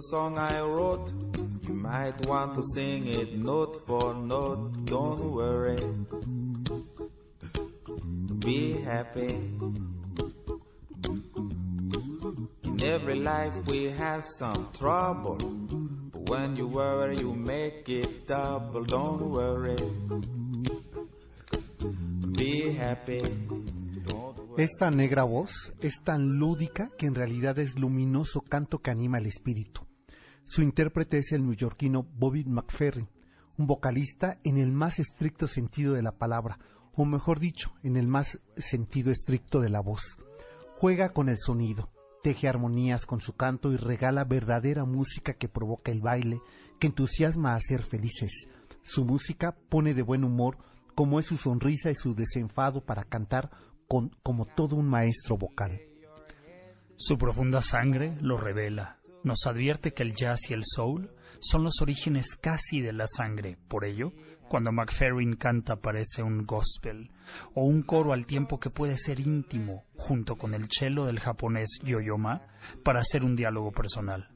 Little song I wrote. You might want to sing it note for note. Don't worry. Be happy. In every life we have some trouble. But when you worry, you make it double. Don't worry. Be happy. Esta negra voz es tan lúdica que en realidad es luminoso canto que anima el espíritu. Su intérprete es el neoyorquino Bobby McFerrin, un vocalista en el más estricto sentido de la palabra, o mejor dicho, en el más sentido estricto de la voz. Juega con el sonido, teje armonías con su canto y regala verdadera música que provoca el baile, que entusiasma a ser felices. Su música pone de buen humor, como es su sonrisa y su desenfado para cantar con, como todo un maestro vocal. Su profunda sangre lo revela. Nos advierte que el jazz y el soul son los orígenes casi de la sangre. Por ello, cuando McFerrin canta parece un gospel o un coro al tiempo que puede ser íntimo, junto con el cello del japonés Yoyoma, para hacer un diálogo personal.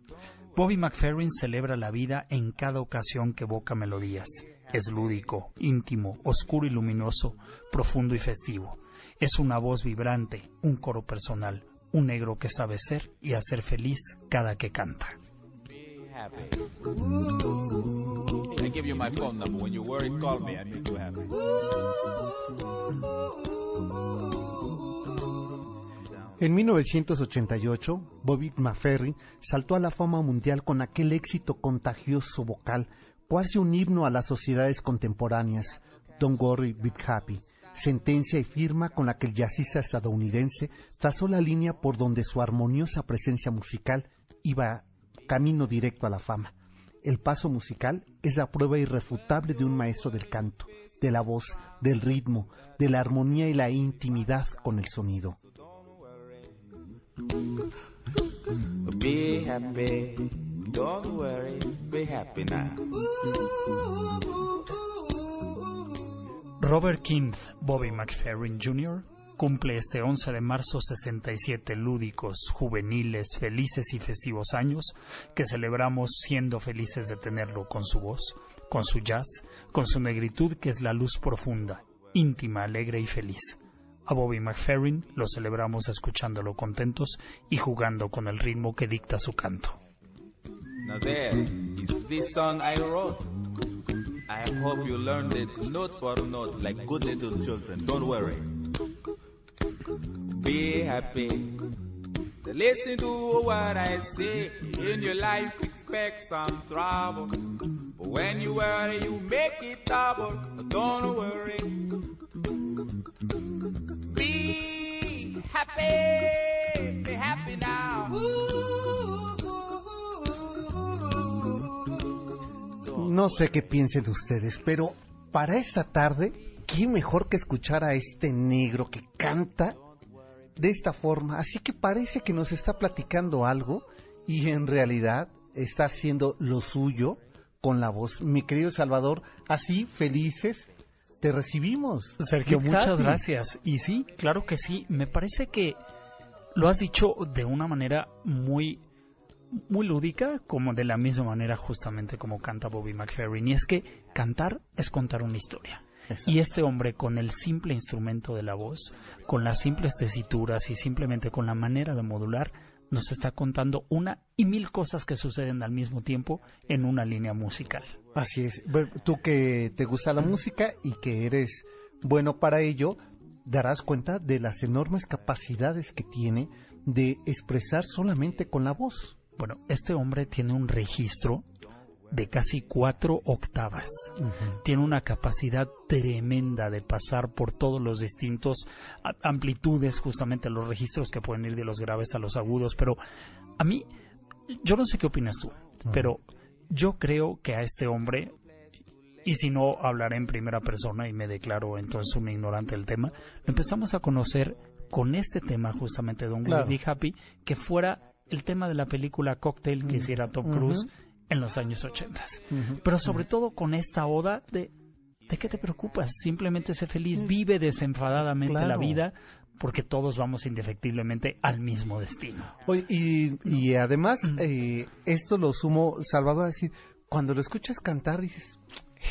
Bobby McFerrin celebra la vida en cada ocasión que evoca melodías. Es lúdico, íntimo, oscuro y luminoso, profundo y festivo. Es una voz vibrante, un coro personal, un negro que sabe ser y hacer feliz cada que canta. En 1988, Bobby McFerrin saltó a la fama mundial con aquel éxito contagioso vocal, cuasi un himno a las sociedades contemporáneas, Don't Worry, Be Happy, sentencia y firma con la que el jazzista estadounidense trazó la línea por donde su armoniosa presencia musical iba camino directo a la fama. El paso musical es la prueba irrefutable de un maestro del canto, de la voz, del ritmo, de la armonía y la intimidad con el sonido. Be happy. Don't worry. Be happy now. Robert Keith Bobby McFerrin Jr. cumple este 11 de marzo 67 lúdicos, juveniles, felices y festivos años que celebramos siendo felices de tenerlo con su voz, con su jazz, con su negritud que es la luz profunda, íntima, alegre y feliz. A Bobby McFerrin lo celebramos escuchándolo contentos y jugando con el ritmo que dicta su canto. I hope you learned it note for note like good little children. Don't worry. Be happy. Listen to what I say. In your life, expect some trouble. But when you worry, you make it double. Don't worry. Be happy. No sé qué piensen ustedes, pero para esta tarde, qué mejor que escuchar a este negro que canta de esta forma. Así que parece que nos está platicando algo y en realidad está haciendo lo suyo con la voz. Mi querido Salvador, así felices te recibimos. Sergio, Qué muchas gracias. Y sí, claro que sí. Me parece que lo has dicho de una manera muy muy lúdica, como de la misma manera justamente como canta Bobby McFerrin. Y es que cantar es contar una historia. Exacto. Y este hombre con el simple instrumento de la voz, con las simples tesituras y simplemente con la manera de modular, nos está contando una y mil cosas que suceden al mismo tiempo en una línea musical. Así es. Bueno, tú que te gusta la música y que eres bueno para ello, darás cuenta de las enormes capacidades que tiene de expresar solamente con la voz. Bueno, este hombre tiene un registro de casi cuatro octavas. Tiene una capacidad tremenda de pasar por todos los distintos amplitudes, justamente los registros que pueden ir de los graves a los agudos. Pero a mí, yo no sé qué opinas tú, pero yo creo que a este hombre, y si no hablaré en primera persona y me declaro entonces un ignorante del tema, lo empezamos a conocer con este tema justamente de Don't Claro. Be Happy, que fuera el tema de la película Cocktail que hiciera Tom Cruise en los años 80. Pero sobre todo con esta oda de ¿de qué te preocupas? Simplemente sé feliz, vive desenfadadamente la vida porque todos vamos indefectiblemente al mismo destino. Oye, y, y además, Mm. eh, esto lo sumo Salvador a decir, cuando lo escuchas cantar dices,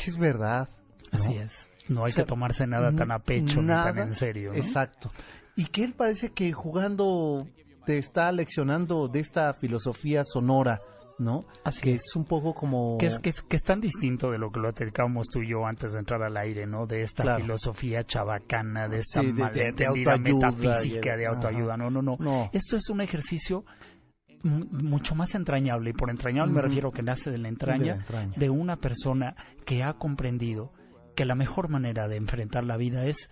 es verdad. ¿no? Así es. No hay O sea, que tomarse nada tan a pecho ni tan en serio. ¿no? Exacto. Y que él parece que jugando te está leccionando de esta filosofía sonora, ¿no? Así que es. un poco como... Que es, que, es, que es tan distinto de lo que lo platicábamos tú y yo antes de entrar al aire, ¿no? De esta Claro. filosofía chabacana, de esta Sí, de- de- de malentendida autoayuda metafísica de autoayuda. No, no, no, No. Esto es un ejercicio mu- mucho más entrañable, y por entrañable me refiero que nace de la De entraña la entraña. de una persona que ha comprendido que la mejor manera de enfrentar la vida es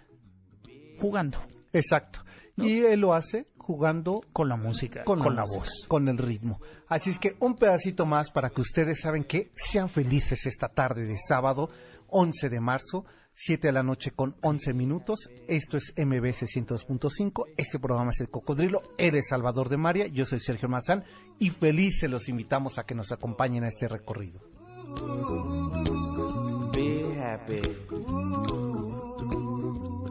jugando Exacto. Y él lo hace jugando con la música, con, con, la, música, voz. con el ritmo. Así es que un pedacito más para que ustedes saben que sean felices esta tarde de sábado, 11 de marzo, 7 de la noche con 11 minutos. Esto es MBS 102.5. Este programa es El Cocodrilo. Eres Salvador de María. Yo soy Sergio Mazán y felices los invitamos a que nos acompañen a este recorrido. Be happy.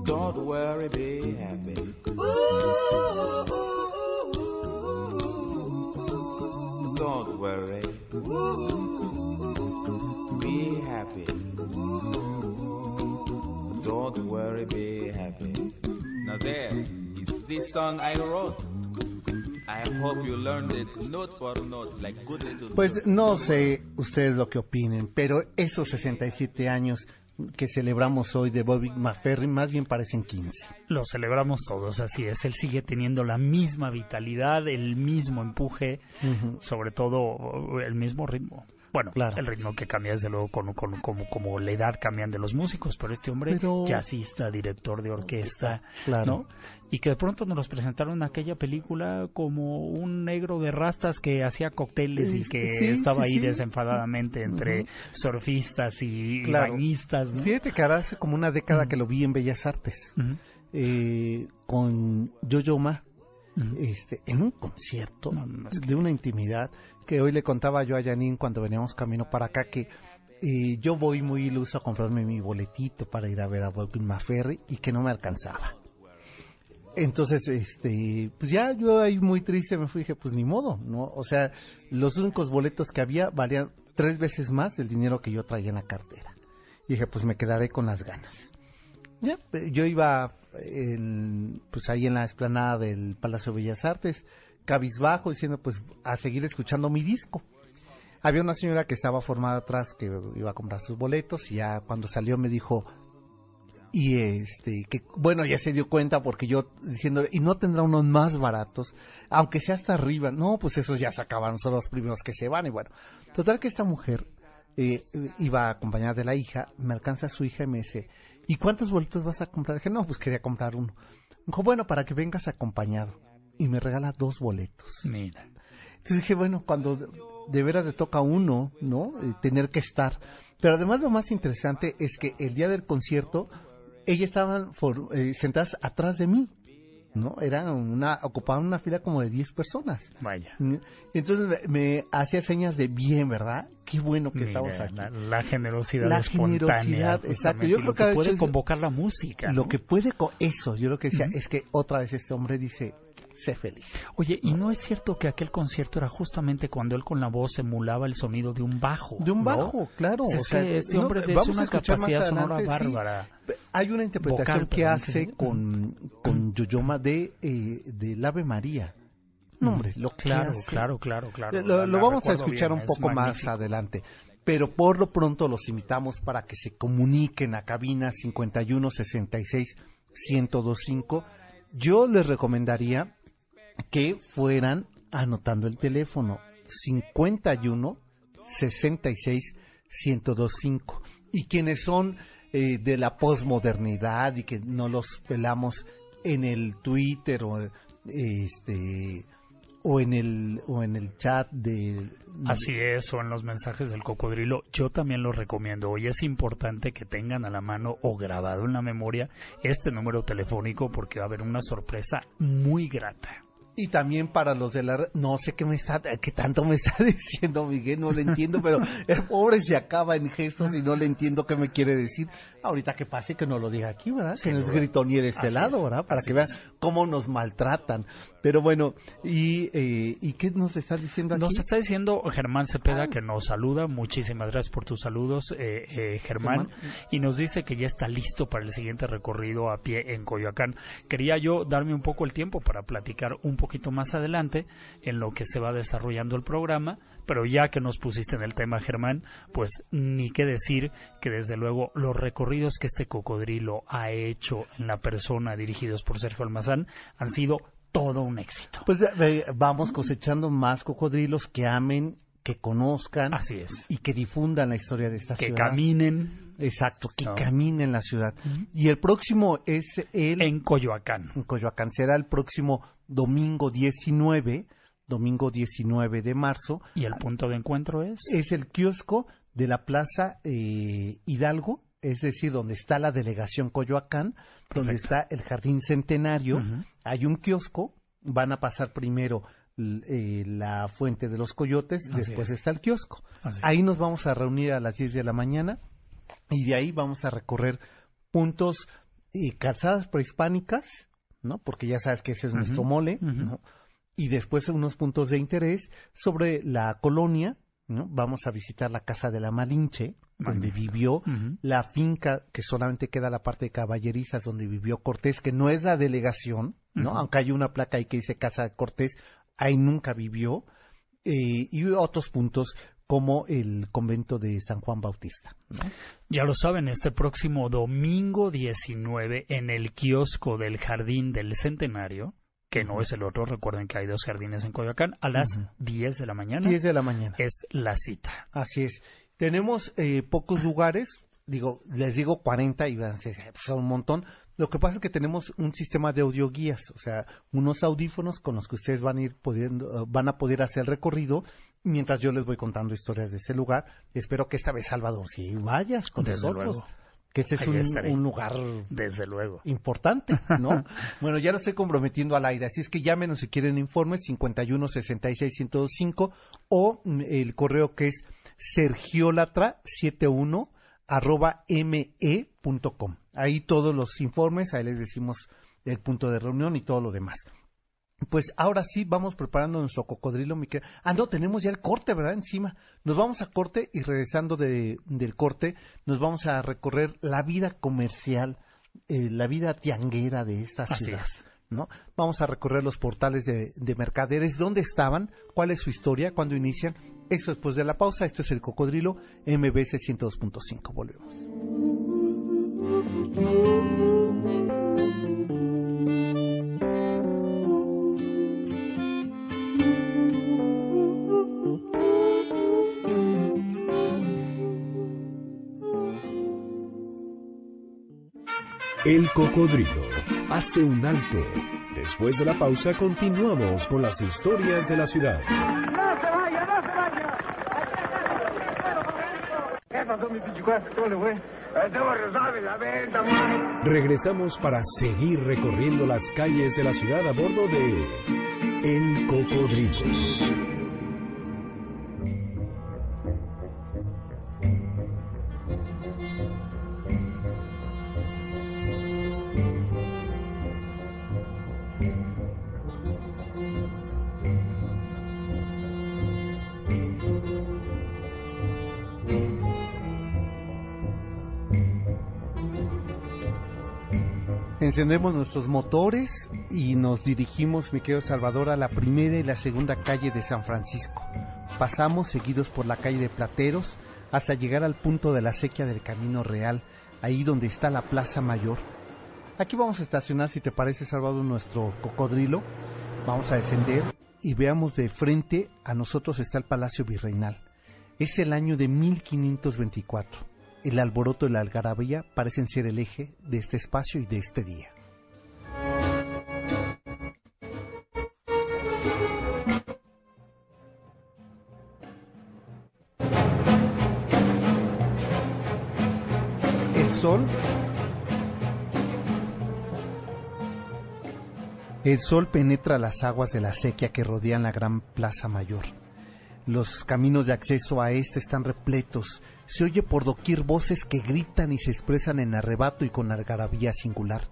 Don't worry, be happy. Don't worry. Be happy. Don't worry, be happy. Now there is this song I wrote. I hope you learned it note for note like good little Pues no sé ustedes lo que opinen, pero esos 67 años que celebramos hoy de Bobby McFerrin más bien parecen 15. Lo celebramos todos, así es. Él sigue teniendo la misma vitalidad, el mismo empuje, sobre todo el mismo ritmo. Bueno, Claro. el ritmo que cambia desde luego con, con- como, como la edad cambian de los músicos, pero este hombre Pero- jazzista, director de orquesta, Claro. ¿no? Y que de pronto nos los presentaron en aquella película como un negro de rastas que hacía cócteles y que sí, estaba sí, ahí sí. desenfadadamente entre surfistas y, y Claro. bañistas, ¿no? Fíjate que ahora hace como una década que lo vi en Bellas Artes Ujú. eh, con Yo-Yo Ma Ujú. este, en un concierto No, no, es que- de una intimidad que hoy le contaba yo a Janine cuando veníamos camino para acá que eh, yo voy muy iluso a comprarme mi boletito para ir a ver a Bobby McFerry y que no me alcanzaba. Entonces, este, pues ya yo ahí muy triste me fui y dije, pues ni modo, ¿no? O sea, los únicos boletos que había valían tres veces más del dinero que yo traía en la cartera. Y dije, pues me quedaré con las ganas. Ya, eh, yo iba en, pues ahí en la explanada del Palacio de Bellas Artes, cabizbajo, diciendo, pues a seguir escuchando mi disco. Había una señora que estaba formada atrás que iba a comprar sus boletos y ya cuando salió me dijo, y este, que bueno, ya se dio cuenta porque yo diciendo, y no tendrá unos más baratos, aunque sea hasta arriba, no, pues esos ya se acabaron, son los primeros que se van, y bueno, total que esta mujer eh, iba acompañada de la hija, me alcanza su hija y me dice, ¿y cuántos boletos vas a comprar? dije, no, pues quería comprar uno. Dijo, bueno, para que vengas acompañado. Y me regala dos boletos. Mira. Entonces dije, bueno, cuando de, de veras le toca a uno, ¿no? Eh, tener que estar. Pero además lo más interesante es que el día del concierto, ellas estaban for- eh, sentadas atrás de mí, ¿no? Eran una, ocupaban una fila como de 10 personas. Vaya. Entonces me, me hacía señas de bien, ¿verdad? Qué bueno que Mira, estamos aquí. La, la generosidad La espontánea. generosidad, exacto. Yo creo que que hecho puede es- convocar la música. Lo ¿no? que puede con eso, yo lo que decía es que otra vez este hombre dice, sé feliz. Oye, ¿y no es cierto que aquel concierto era justamente cuando él con la voz emulaba el sonido de un bajo? De un ¿no? bajo, claro. Es o sea, que este no, hombre es vamos a una capacidad sonora adelante, sí. bárbara. Hay una interpretación Vocal, que hace con, con Yoyoma de, eh, del Ave María. No, hombre, lo Claro, claro, claro, claro. Lo, La- lo la vamos a escuchar bien, un es poco más adelante. Pero por lo pronto los invitamos para que se comuniquen a cabina 51 66 1025. Yo les recomendaría que fueran anotando el teléfono 51 66 1025. Y quienes son eh, de la posmodernidad y que no los pelamos en el Twitter o este o en el o en el chat de Así es, o en los mensajes del cocodrilo, yo también lo recomiendo. Hoy es importante que tengan a la mano o grabado en la memoria este número telefónico porque va a haber una sorpresa muy grata. Y también para los de la... No sé qué me está... qué tanto me está diciendo Miguel, no le entiendo, pero el pobre se acaba en gestos y no le entiendo qué me quiere decir. Ahorita que pase que no lo diga aquí, ¿verdad? Que no es gritonier de este Así lado, ¿verdad? Para que vean cómo nos maltratan. Pero bueno, ¿y, eh, ¿y qué nos está diciendo aquí? Nos está diciendo Germán Cepeda Ah. que nos saluda. Muchísimas gracias por tus saludos, eh, eh, Germán. Germán. Y nos dice que ya está listo para el siguiente recorrido a pie en Coyoacán. Quería yo darme un poco el tiempo para platicar un poquito más adelante en lo que se va desarrollando el programa. Pero ya que nos pusiste en el tema, Germán, pues ni qué decir que desde luego los recorridos que este cocodrilo ha hecho en la persona dirigidos por Sergio Almazán han sido todo un éxito. Pues eh, vamos cosechando más cocodrilos que amen, que conozcan Así es. y que difundan la historia de esta Que ciudad. caminen Exacto, que No. caminen en la ciudad. Y el próximo es el en Coyoacán. en Coyoacán. Será el próximo domingo 19, domingo 19 de marzo. ¿Y el punto de encuentro es? Es el kiosco de la Plaza eh, Hidalgo, es decir, donde está la delegación Coyoacán, donde está el Jardín Centenario. Hay un kiosco, van a pasar primero eh, la Fuente de los Coyotes, Así después es. está el kiosco. Así es. Ahí nos vamos a reunir a las 10 de la mañana y de ahí vamos a recorrer puntos y calzadas prehispánicas, ¿no? Porque ya sabes que ese es nuestro mole. ¿no? Y después unos puntos de interés sobre la colonia, ¿no? Vamos a visitar la casa de la Malinche, donde Magnífico. vivió, la finca que solamente queda la parte de caballerizas donde vivió Cortés, que no es la delegación, ¿no? Aunque hay una placa ahí que dice Casa de Cortés, ahí nunca vivió, eh, y otros puntos como el convento de San Juan Bautista. ¿no? Ya lo saben, este próximo domingo 19 en el kiosco del Jardín del Centenario, que no es el otro, recuerden que hay dos jardines en Coyoacán, a las Ujú. 10 de la mañana 10 de la mañana. es la cita. Así es. Tenemos eh, pocos lugares, digo, les digo 40 y van a decir, "Ay, pues son un montón. Lo que pasa es que tenemos un sistema de audioguías, o sea, unos audífonos con los que ustedes van a ir pudiendo, eh, van a poder hacer el recorrido mientras yo les voy contando historias de ese lugar. Espero que esta vez, Salvador, si vayas con Desde nosotros, luego. Que este es un, un lugar Desde luego. importante, ¿no? bueno, ya lo estoy comprometiendo al aire, así es que llámenos si quieren informes 51 66 1025 o el correo que es sergiolatra71 arroba me.com. Ahí todos los informes, ahí les decimos el punto de reunión y todo lo demás. Pues ahora sí vamos preparando nuestro cocodrilo, mi querida- Ah, no, tenemos ya el corte, ¿verdad? Encima. Nos vamos a corte y regresando de- del corte, nos vamos a recorrer la vida comercial, eh, la vida tianguera de esta ciudad. es. ¿no? Vamos a recorrer los portales de, de mercaderes, dónde estaban, cuál es su historia, cuándo inician. Eso después de la pausa. Esto es el cocodrilo MBC 102.5. Volvemos. El cocodrilo hace un alto. Después de la pausa continuamos con las historias de la ciudad. ¡No se vaya, no se vaya! Regresamos para seguir recorriendo las calles de la ciudad a bordo de El Cocodrilo. Encendemos nuestros motores y nos dirigimos, mi querido Salvador, a la primera y la segunda calle de San Francisco. Pasamos seguidos por la calle de Plateros hasta llegar al punto de la sequía del Camino Real, ahí donde está la Plaza Mayor. Aquí vamos a estacionar, si te parece, Salvador, nuestro cocodrilo. Vamos a descender y veamos de frente a nosotros está el Palacio Virreinal. Es el año de 1524. El alboroto y la algarabía parecen ser el eje de este espacio y de este día. El sol El sol penetra las aguas de la sequía que rodean la gran plaza mayor. Los caminos de acceso a este están repletos. Se oye por doquier voces que gritan y se expresan en arrebato y con algarabía singular.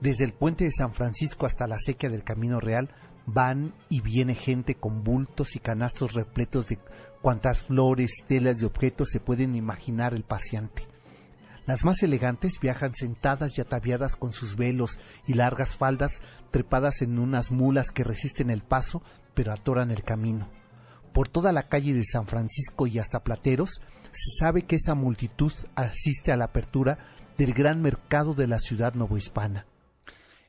Desde el puente de San Francisco hasta la sequía del Camino Real van y viene gente con bultos y canastos repletos de cuantas flores, telas y objetos se pueden imaginar el paseante. Las más elegantes viajan sentadas y ataviadas con sus velos y largas faldas trepadas en unas mulas que resisten el paso pero atoran el camino. Por toda la calle de San Francisco y hasta Plateros se sabe que esa multitud asiste a la apertura del gran mercado de la ciudad novohispana.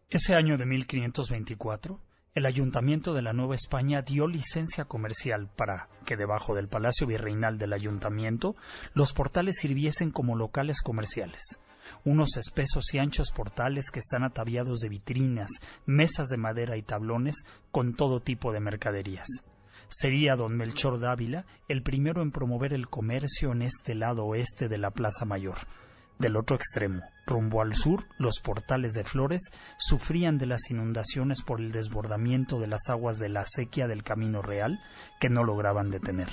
Ese año de 1524, el ayuntamiento de la Nueva España dio licencia comercial para que debajo del Palacio Virreinal del ayuntamiento los portales sirviesen como locales comerciales unos espesos y anchos portales que están ataviados de vitrinas, mesas de madera y tablones con todo tipo de mercaderías. Sería don Melchor Dávila el primero en promover el comercio en este lado oeste de la Plaza Mayor. Del otro extremo, rumbo al sur, los portales de Flores sufrían de las inundaciones por el desbordamiento de las aguas de la sequía del Camino Real que no lograban detener.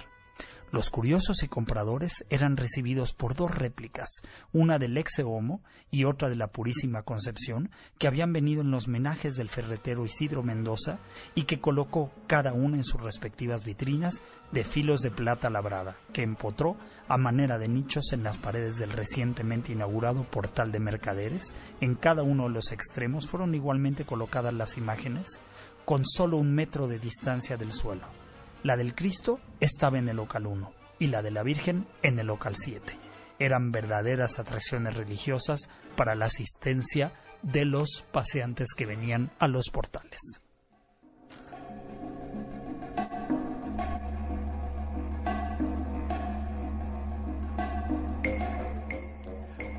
Los curiosos y compradores eran recibidos por dos réplicas, una del ex Homo y otra de la Purísima Concepción, que habían venido en los menajes del ferretero Isidro Mendoza y que colocó cada una en sus respectivas vitrinas de filos de plata labrada, que empotró a manera de nichos en las paredes del recientemente inaugurado portal de mercaderes. En cada uno de los extremos fueron igualmente colocadas las imágenes con solo un metro de distancia del suelo la del Cristo estaba en el local 1 y la de la Virgen en el local 7. Eran verdaderas atracciones religiosas para la asistencia de los paseantes que venían a los portales.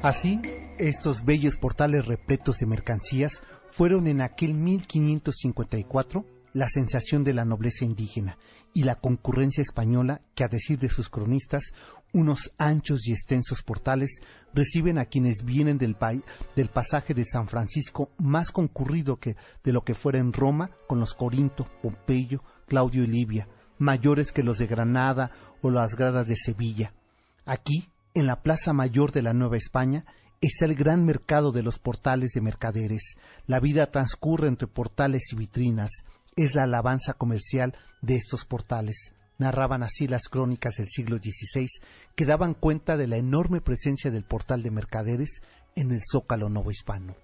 Así, estos bellos portales repletos de mercancías fueron en aquel 1554 la sensación de la nobleza indígena y la concurrencia española que, a decir de sus cronistas, unos anchos y extensos portales reciben a quienes vienen del, del pasaje de San Francisco más concurrido que de lo que fuera en Roma con los Corinto, Pompeyo, Claudio y Libia, mayores que los de Granada o las gradas de Sevilla. Aquí, en la Plaza Mayor de la Nueva España, está el gran mercado de los portales de mercaderes. La vida transcurre entre portales y vitrinas, es la alabanza comercial de estos portales. Narraban así las crónicas del siglo XVI que daban cuenta de la enorme presencia del portal de mercaderes en el zócalo novohispano.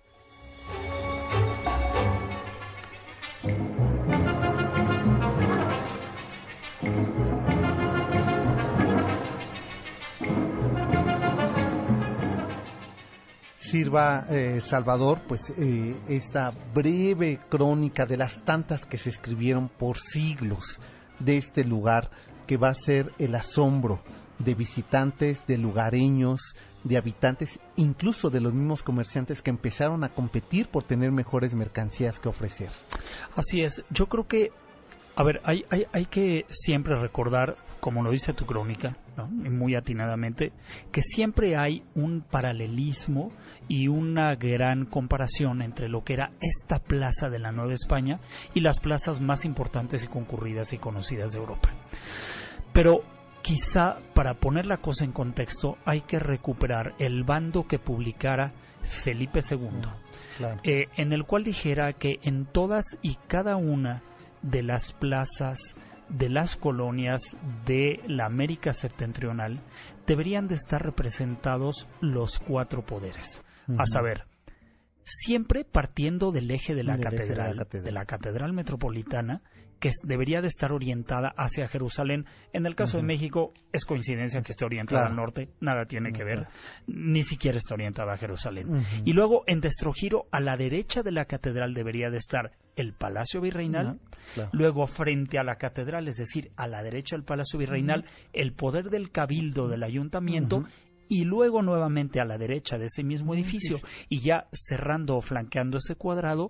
Sirva, eh, Salvador, pues eh, esta breve crónica de las tantas que se escribieron por siglos de este lugar que va a ser el asombro de visitantes, de lugareños, de habitantes, incluso de los mismos comerciantes que empezaron a competir por tener mejores mercancías que ofrecer. Así es, yo creo que a ver, hay, hay, hay que siempre recordar, como lo dice tu crónica, muy atinadamente, que siempre hay un paralelismo y una gran comparación entre lo que era esta plaza de la Nueva España y las plazas más importantes y concurridas y conocidas de Europa. Pero quizá para poner la cosa en contexto hay que recuperar el bando que publicara Felipe II, eh, en el cual dijera que en todas y cada una de las plazas de las colonias de la América septentrional deberían de estar representados los cuatro poderes, a saber, siempre partiendo del eje de la, Del eje de la catedral. de la catedral metropolitana, que debería de estar orientada hacia Jerusalén. En el caso de México es coincidencia que esté orientada Claro. al norte, nada tiene que ver, ni siquiera está orientada a Jerusalén. Y luego en destro giro a la derecha de la catedral debería de estar el Palacio Virreinal, claro. luego frente a la catedral, es decir, a la derecha del Palacio Virreinal, el poder del cabildo del ayuntamiento y luego nuevamente a la derecha de ese mismo edificio. y ya cerrando o flanqueando ese cuadrado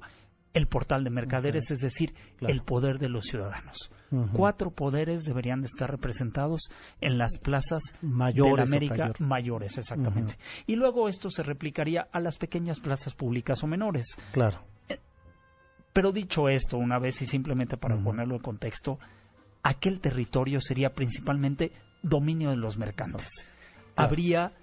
el portal de mercaderes, es decir, Claro. el poder de los ciudadanos. Cuatro poderes deberían de estar representados en las plazas Mayores de la América mayor. mayores, exactamente. Y luego esto se replicaría a las pequeñas plazas públicas o menores. Claro. Pero dicho esto, una vez y simplemente para ponerlo en contexto, aquel territorio sería principalmente dominio de los mercantes. Claro. Habría,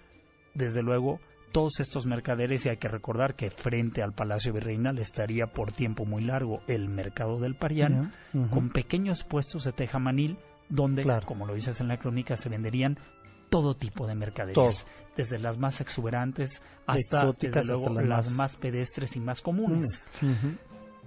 desde luego, todos estos mercaderes y hay que recordar que frente al Palacio Virreinal estaría por tiempo muy largo el Mercado del Parián, con pequeños puestos de tejamanil donde, Claro. como lo dices en la crónica, se venderían todo tipo de mercaderías, Todo. desde las más exuberantes hasta, Exóticas desde luego, hasta las las más- más pedestres y más comunes.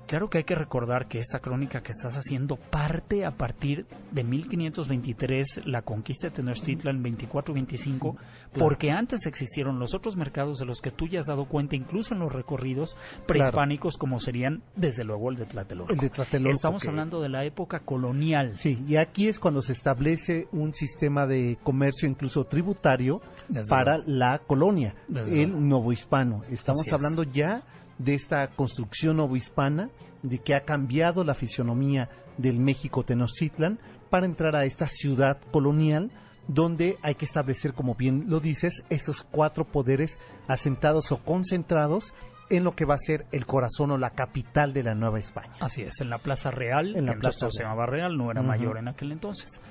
Claro que hay que recordar que esta crónica que estás haciendo parte a partir de 1523, la conquista de Tenochtitlan 24-25, porque antes existieron los otros mercados de los que tú ya has dado cuenta, incluso en los recorridos prehispánicos, como serían, desde luego, el de Tlatelolco. El de Tlatelolco, Estamos que- hablando de la época colonial. Sí, y aquí es cuando se establece un sistema de comercio incluso tributario Desde para luego. la colonia, Desde el luego. novohispano. Estamos Así es. hablando ya de esta construcción novohispana, de que ha cambiado la fisionomía del México Tenochtitlan para entrar a esta ciudad colonial donde hay que establecer, como bien lo dices, esos cuatro poderes asentados o concentrados en lo que va a ser el corazón o la capital de la Nueva España. Así es, en la Plaza Real, En la Plaza se Real. llamaba Real, no era mayor en aquel entonces.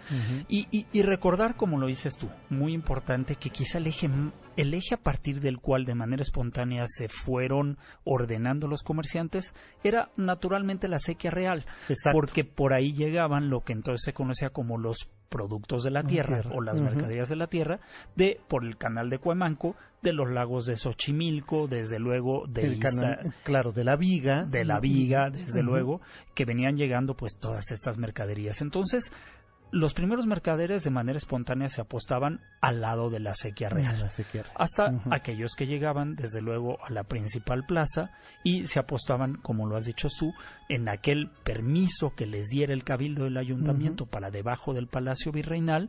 Y, y- y recordar, como lo dices tú, muy importante, que quizá el eje, el eje a partir del cual de manera espontánea se fueron ordenando los comerciantes era naturalmente la sequía real, Exacto. porque por ahí llegaban lo que entonces se conocía como los productos de la tierra, tierra. o las mercaderías de la tierra de por el canal de Cuemanco, de los lagos de Xochimilco, desde luego de El Izta- canal, claro, de la viga. de la viga, desde luego, que venían llegando pues todas estas mercaderías. Entonces, los primeros mercaderes de manera espontánea se apostaban al lado de la sequía real. La sequía. Hasta aquellos que llegaban, desde luego, a la principal plaza y se apostaban, como lo has dicho tú, en aquel permiso que les diera el cabildo del ayuntamiento para debajo del palacio virreinal,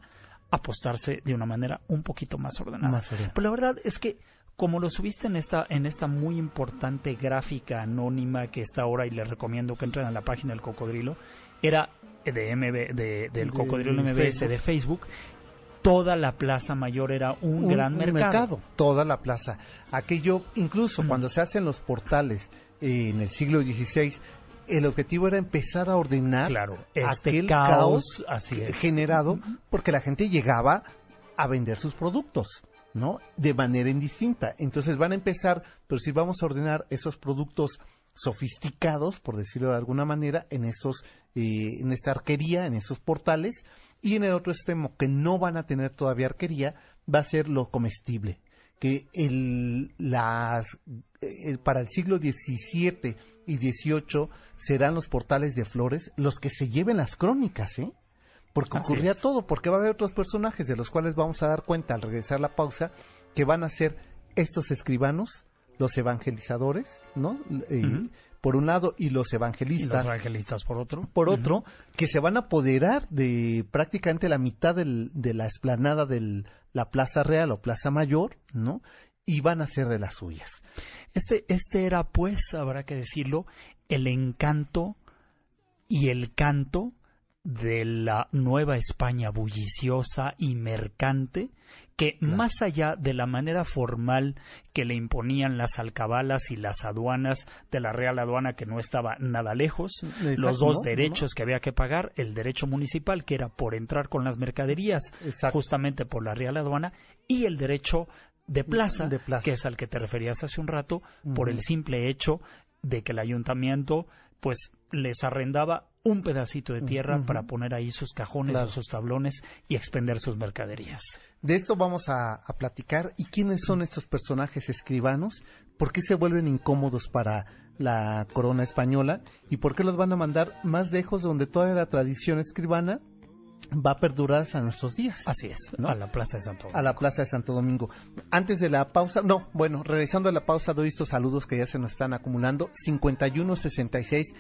apostarse de una manera un poquito más ordenada. Más ordenada. Pero la verdad es que como lo subiste en esta en esta muy importante gráfica anónima que está ahora y les recomiendo que entren a la página del cocodrilo era de MB de- del De cocodrilo MBS Facebook. de Facebook toda la plaza mayor era un, gran mercado. toda la plaza. Aquello, incluso Mm. cuando se hacen los portales eh, en el siglo XVI, el objetivo era empezar a ordenar Claro, este aquel caos, así es. generado porque la gente llegaba a vender sus productos, ¿no? De manera indistinta. Entonces van a empezar, pero si vamos a ordenar esos productos sofisticados, por decirlo de alguna manera, en estos, eh, en esta arquería, en estos portales, y en el otro extremo que no van a tener todavía arquería, va a ser lo comestible, que el, las, eh, para el siglo XVII y XVIII serán los portales de flores los que se lleven las crónicas, ¿eh? Porque Así ocurría es. todo, porque va a haber otros personajes de los cuales vamos a dar cuenta al regresar la pausa, que van a ser estos escribanos, los evangelizadores, ¿no? Eh. Por un lado, y los y evangelistas los evangelistas por otro. por otro, que se van a apoderar de prácticamente la mitad del- de la esplanada de la Plaza Real o Plaza Mayor, ¿no? Y van a ser de las suyas. Este, este era, pues, habrá que decirlo, el encanto y el canto de la nueva España bulliciosa y mercante, que más allá de la manera formal que le imponían las alcabalas y las aduanas de la Real Aduana, que no estaba nada lejos, Exacto, los dos ¿no? derechos que había que pagar, el derecho municipal, que era por entrar con las mercaderías, Exacto. justamente por la Real Aduana, y el derecho de plaza, De plaza. que es al que te referías hace un rato, por el simple hecho de que el ayuntamiento pues les arrendaba un pedacito de tierra para poner ahí sus cajones o sus tablones y expender sus mercaderías. De esto vamos a, a, platicar. ¿Y quiénes son estos personajes escribanos? ¿Por qué se vuelven incómodos para la corona española? ¿Y por qué los van a mandar más lejos donde toda la tradición escribana va a perdurar hasta nuestros días. Así es, a la Plaza de Santo Domingo. A la Plaza de Santo Domingo. Antes de la pausa, no, bueno, regresando a la pausa, doy estos saludos que ya se nos están acumulando. 51 66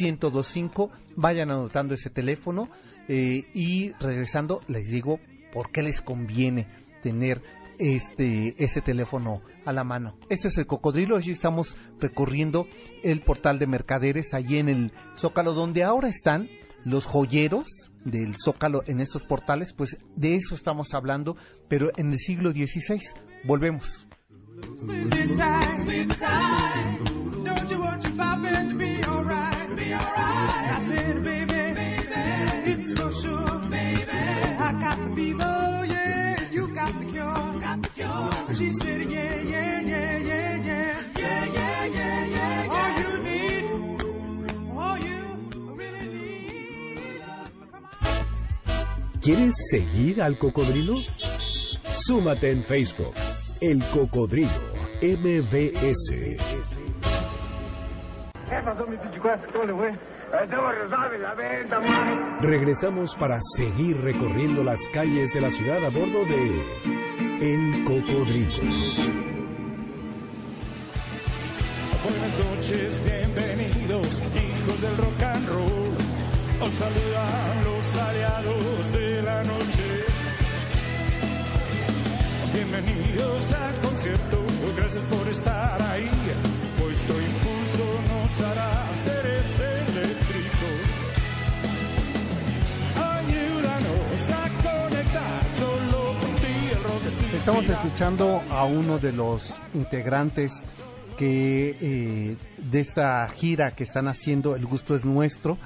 1025, vayan anotando ese teléfono eh, y regresando les digo por qué les conviene tener este, este teléfono a la mano. Este es el cocodrilo, allí estamos recorriendo el portal de mercaderes, allí en el Zócalo, donde ahora están los joyeros del Zócalo en estos portales, pues de eso estamos hablando, pero en el siglo XVI. Volvemos. ¿Quieres seguir al cocodrilo? Súmate en Facebook. El Cocodrilo MBS. Regresamos para seguir recorriendo las calles de la ciudad a bordo de El Cocodrilo. Buenas noches, bienvenidos, hijos del rock and roll. Os saludan los aliados de la noche. Bienvenidos al concierto, gracias por estar ahí. Vuestro impulso nos hará seres eléctricos. Ayúdanos a conectar solo por ti el rock es Estamos escuchando a uno de los integrantes que eh, de esta gira que están haciendo El Gusto es Nuestro,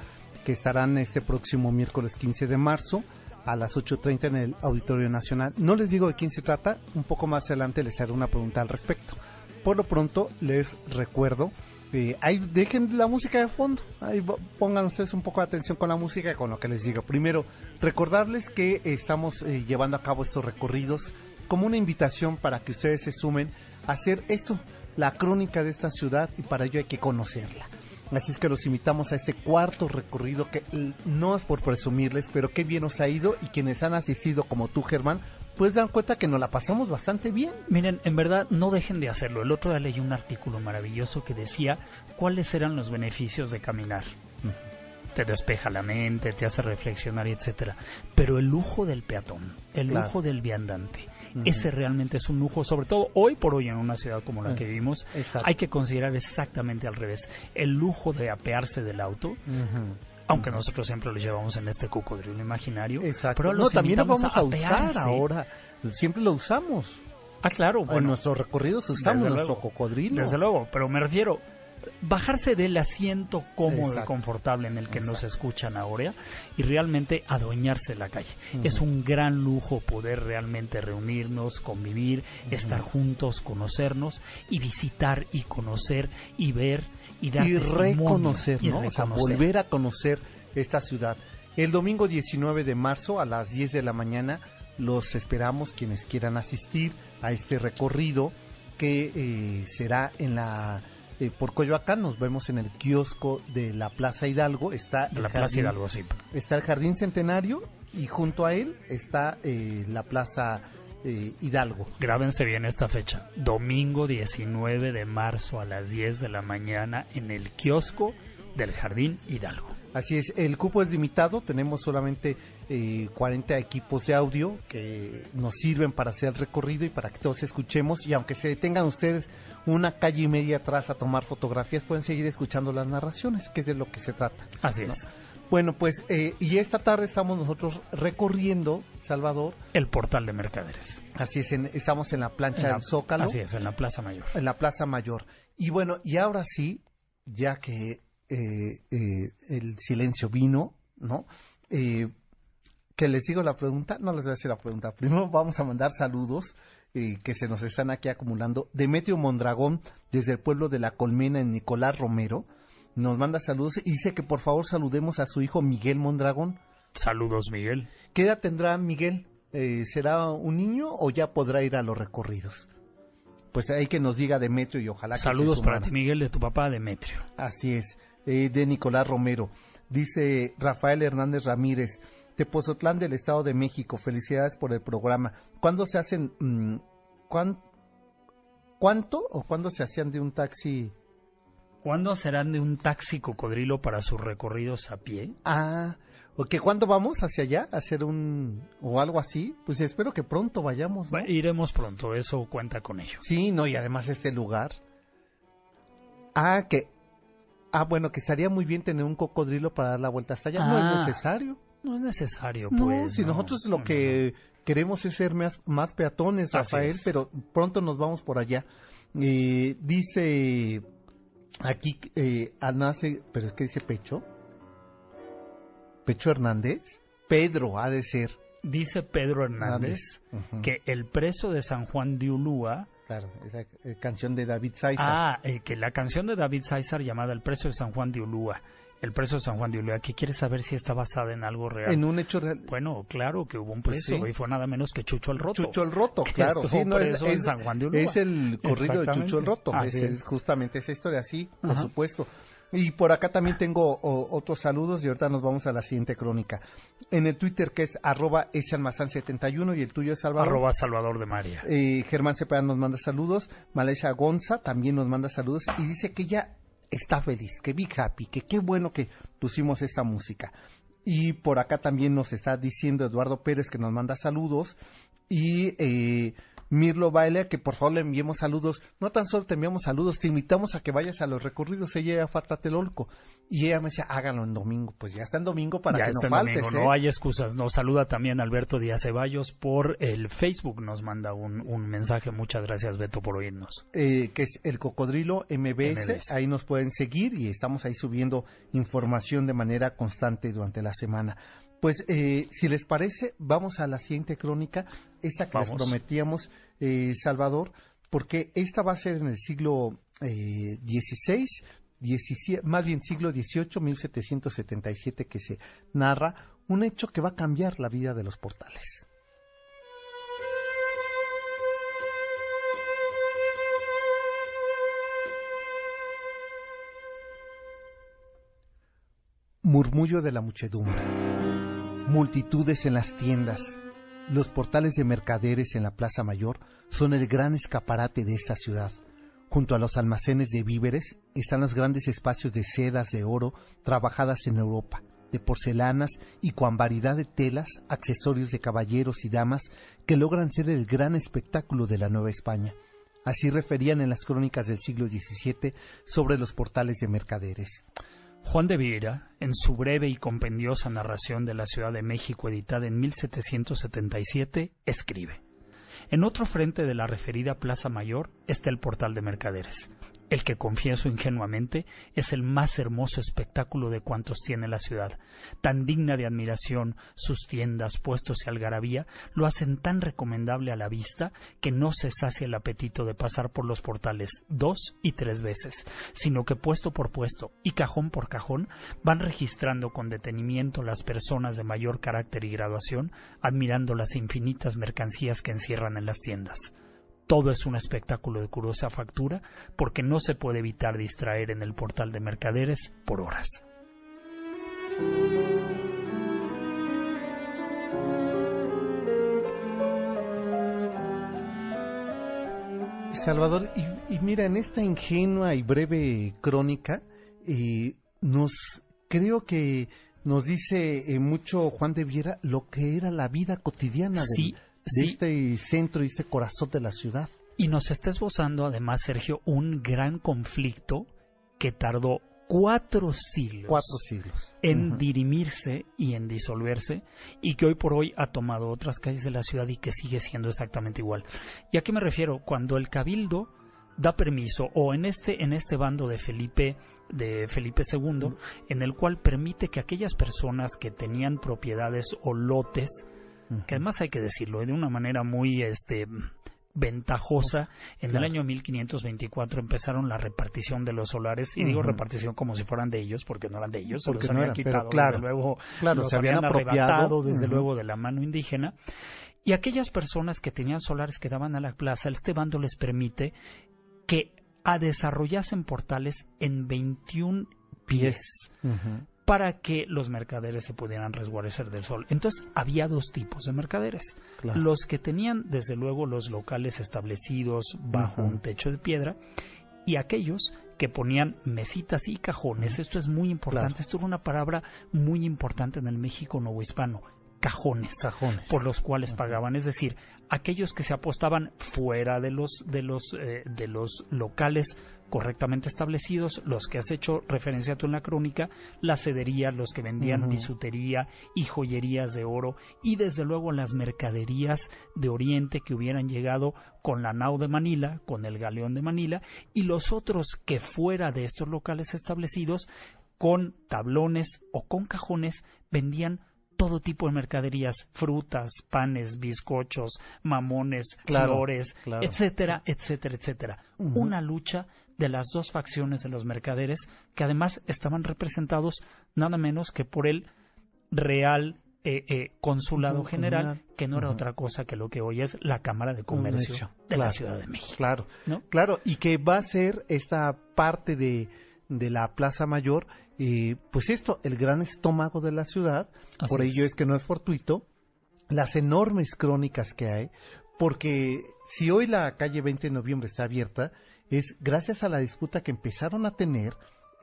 que estarán este próximo miércoles 15 de marzo a las 8.30 en el Auditorio Nacional. No les digo de quién se trata, un poco más adelante les haré una pregunta al respecto. Por lo pronto les recuerdo, eh, ahí dejen la música de fondo, ahí pongan ustedes un poco de atención con la música y con lo que les digo. Primero, recordarles que estamos eh, llevando a cabo estos recorridos como una invitación para que ustedes se sumen a hacer esto, la crónica de esta ciudad y para ello hay que conocerla. Así es que los invitamos a este cuarto recorrido que no es por presumirles, pero qué bien nos ha ido y quienes han asistido como tú, Germán, pues dan cuenta que nos la pasamos bastante bien. Miren, en verdad no dejen de hacerlo. El otro día leí un artículo maravilloso que decía cuáles eran los beneficios de caminar. Te despeja la mente, te hace reflexionar, etcétera. Pero el lujo del peatón, el Claro. lujo del viandante, ese realmente es un lujo, sobre todo hoy por hoy en una ciudad como la que vivimos, Exacto. hay que considerar exactamente al revés. El lujo de apearse del auto, aunque nosotros siempre lo llevamos en este cocodrilo imaginario, Exacto. pero no, también lo vamos a, usar ahora. Siempre lo usamos. Ah, claro, en bueno. nuestros recorridos usamos nuestro luego. cocodrilo. Desde luego, pero me refiero bajarse del asiento cómodo y confortable en el que nos escuchan ahora y realmente adueñarse la calle. Es un gran lujo poder realmente reunirnos, convivir, estar juntos, conocernos y visitar y conocer y ver y dar y reconocer, y ¿no? O sea, reconocer. volver a conocer esta ciudad. El domingo 19 de marzo a las 10 de la mañana los esperamos quienes quieran asistir a este recorrido que eh, será en la eh, por Coyoacán. Nos vemos en el kiosco de la Plaza Hidalgo. Está De el la Plaza jardín- Hidalgo, sí. Está el Jardín Centenario y junto a él está eh, la Plaza eh, Hidalgo. Grábense bien esta fecha. Domingo 19 de marzo a las 10 de la mañana en el kiosco del Jardín Hidalgo. Así es, el cupo es limitado, tenemos solamente eh, 40 equipos de audio que nos sirven para hacer el recorrido y para que todos escuchemos y aunque se detengan ustedes una calle y media atrás a tomar fotografías, pueden seguir escuchando las narraciones, que es de lo que se trata. Así es. Bueno, pues, eh, y esta tarde estamos nosotros recorriendo, Salvador, El portal de mercaderes. así es, en- estamos en la plancha En la- del Zócalo. Así es, en la Plaza Mayor. en la Plaza Mayor. Y bueno, y ahora sí, ya que eh, eh, el silencio vino, ¿no? Eh, que les digo la pregunta, no les voy a decir la pregunta. Primero vamos a mandar saludos eh, que se nos están aquí acumulando. Demetrio Mondragón, desde el pueblo de La Colmena, en Nicolás Romero, nos manda saludos y dice que por favor saludemos a su hijo Miguel Mondragón. Saludos, Miguel. ¿Qué edad tendrá Miguel? Eh, ¿Será un niño o ya podrá ir a los recorridos? Pues hay que nos diga Demetrio y ojalá que se Saludos para sumara. ti, Miguel, de tu papá Demetrio. Así es, eh, de Nicolás Romero. Dice Rafael Hernández Ramírez, Tepozotlán del Estado de México, felicidades por el programa. ¿Cuándo se hacen, mm, cuán- cuánto o cuándo se hacían de un taxi? ¿Cuándo serán de un taxi cocodrilo para sus recorridos a pie? Ah, o que cuándo vamos hacia allá a hacer un, o algo así? Pues espero que pronto vayamos, iremos pronto, eso cuenta con ello. Sí, no, y además este lugar. Ah, que, ah, bueno, que estaría muy bien tener un cocodrilo para dar la vuelta hasta allá. No es necesario. No es necesario, No, pues. si no. nosotros No, lo no, que queremos es ser más, más peatones, Rafael, pero pronto nos vamos por allá. Eh, dice aquí, eh, Anace, pero es que dice Pecho. Pecho Hernández. Pedro ha de ser. Dice Pedro Hernández que el preso de San Juan de Ulúa. Claro, esa eh, canción de David Saiza. Ah, eh, que la canción de David César llamada El preso de San Juan de Ulúa. El preso de San Juan de Ulúa, que quiere saber si está basada en algo real. en un hecho real. Bueno, claro que hubo un Pues preso sí. y fue nada menos que Chucho el Roto. Chucho el Roto, claro, sí, no es, San Juan de es el corrido de Chucho el Roto, es, es justamente esa historia, sí, por Ajá. supuesto. Y por acá también tengo o- otros saludos y ahorita nos vamos a la siguiente crónica. En el Twitter que es arroba salmazán71 y el tuyo es Salvador. Arroba Salvador de María. Eh, Germán Cepeda nos manda saludos, Malesha Gonza también nos manda saludos y dice que ella está feliz, que be happy, que qué bueno que pusimos esta música. Y por acá también nos está diciendo Eduardo Pérez que nos manda saludos y eh, Mirlo Baile que por favor le enviemos saludos. No tan solo te enviamos saludos, te invitamos a que vayas a los recorridos. Ella ya fue a Tlatelolco y ella me decía, háganlo en domingo. Pues ya está en domingo para ya que no faltes. domingo, ¿eh? no hay excusas. Nos saluda también Alberto Díaz Ceballos por el Facebook. Nos manda un, un mensaje. Muchas gracias, Beto, por oírnos. eh, que es el Cocodrilo MBS. MBS. Ahí nos pueden seguir y estamos ahí subiendo información de manera constante durante la semana. Pues eh, si les parece, vamos a la siguiente crónica, esta que les prometíamos, eh, Salvador, porque esta va a ser en el siglo eh, XVI, 17, más bien siglo XVIII, 1777, que se narra un hecho que va a cambiar la vida de los portales. Murmullo de la muchedumbre. Multitudes en las tiendas. Los portales de mercaderes en la Plaza Mayor son el gran escaparate de esta ciudad. Junto a los almacenes de víveres están los grandes espacios de sedas de oro trabajadas en Europa, de porcelanas y cuan variedad de telas, accesorios de caballeros y damas que logran ser el gran espectáculo de la Nueva España. Así referían en las crónicas del siglo XVII sobre los portales de mercaderes. Juan de Vieira, en su breve y compendiosa narración de la Ciudad de México editada en 1777, escribe En otro frente de la referida Plaza Mayor está el portal de mercaderes, el que confieso ingenuamente es el más hermoso espectáculo de cuantos tiene la ciudad. Tan digna de admiración, sus tiendas, puestos y algarabía lo hacen tan recomendable a la vista que no se sacia el apetito de pasar por los portales dos y tres veces, sino que puesto por puesto y cajón por cajón van registrando con detenimiento las personas de mayor carácter y graduación, admirando las infinitas mercancías que encierran en las tiendas. Todo es un espectáculo de curiosa factura porque no se puede evitar distraer en el portal de mercaderes por horas. Salvador, y, y mira, en esta ingenua y breve crónica, eh, nos creo que nos dice eh, mucho Juan de Viera lo que era la vida cotidiana del- Sí, de sí. este centro y este corazón de la ciudad. Y nos está esbozando además, Sergio, un gran conflicto que tardó cuatro siglos Cuatro siglos. en dirimirse y en disolverse y que hoy por hoy ha tomado otras calles de la ciudad y que sigue siendo exactamente igual. ¿Y a qué me refiero? Cuando el cabildo da permiso o en este en este bando de Felipe de Felipe II en el cual permite que aquellas personas que tenían propiedades o lotes que además hay que decirlo de una manera muy este ventajosa. En Claro. el año 1524 empezaron la repartición de los solares, y digo repartición como si fueran de ellos, porque no eran de ellos, se Porque los no habían eran, quitado, claro, desde luego, claro, los se habían arrebatado, desde luego, de la mano indígena. Y aquellas personas que tenían solares que daban a la plaza, este bando les permite que a desarrollasen portales en 21 pies. Para que los mercaderes se pudieran resguardecer del sol. Entonces había dos tipos de mercaderes. Claro. Los que tenían desde luego los locales establecidos bajo un techo de piedra y aquellos que ponían mesitas y cajones. Esto es muy importante. Claro. Esto era una palabra muy importante en el México novohispano. Cajones Cajones. por los cuales pagaban, es decir, aquellos que se apostaban fuera de los de los eh, de los locales correctamente establecidos, los que has hecho referencia tú en la crónica, las cederías, los que vendían bisutería y joyerías de oro y desde luego las mercaderías de Oriente que hubieran llegado con la nao de Manila, con el galeón de Manila y los otros que fuera de estos locales establecidos con tablones o con cajones vendían todo tipo de mercaderías, frutas, panes, bizcochos, mamones, Claro, flores, claro. etcétera, etcétera, etcétera. Una lucha de las dos facciones de los mercaderes que además estaban representados nada menos que por el Real eh, eh, Consulado General, General. que no era otra cosa que lo que hoy es la Cámara de Comercio Comercio, de la. Ciudad de México. Claro, ¿no? claro, y que va a ser esta parte de, de la Plaza Mayor, eh, pues esto, el gran estómago de la ciudad, Así por ello es. es que no es fortuito, las enormes crónicas que hay, porque si hoy la calle 20 de noviembre está abierta, es gracias a la disputa que empezaron a tener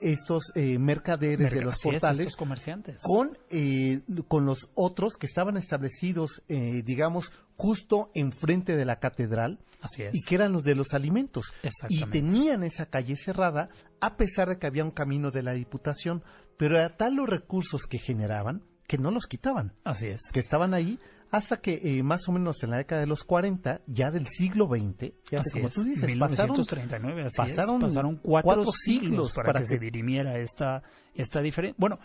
estos eh, mercaderes de los portales comerciantes. con, eh, con los otros que estaban establecidos, eh, digamos, justo enfrente de la catedral Así es. y que eran los de los alimentos. Y tenían esa calle cerrada a pesar de que había un camino de la Diputación, pero era tal los recursos que generaban que no los quitaban, Así es. que estaban ahí hasta que eh, más o menos en la década de los 40, ya del siglo XX, fíjate como es, tú dices, pasaron 1939, así pasaron es, pasaron cuatro, cuatro siglos, para, para que, que- se dirimiera esta, esta diferencia. Bueno,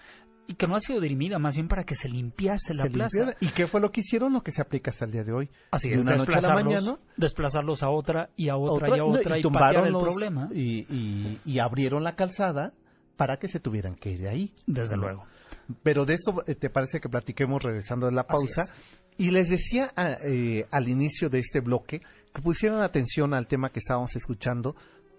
y que no ha sido dirimida, más bien para que se limpiase la se plaza. limpiara. ¿Y qué fue lo que hicieron? Lo que se aplica hasta el día de hoy. Así de es, una noche a la desplazarlos, mañana, desplazarlos a otra y a otra, otra, y a no, otra y, tumbaron el los- problema. Y, y- y abrieron la calzada para que se tuvieran que ir de ahí. Desde luego. Pero de eso eh, te parece que platiquemos regresando de la pausa. Y les decía a- eh, al inicio de este bloque que pusieran atención al tema que estábamos escuchando,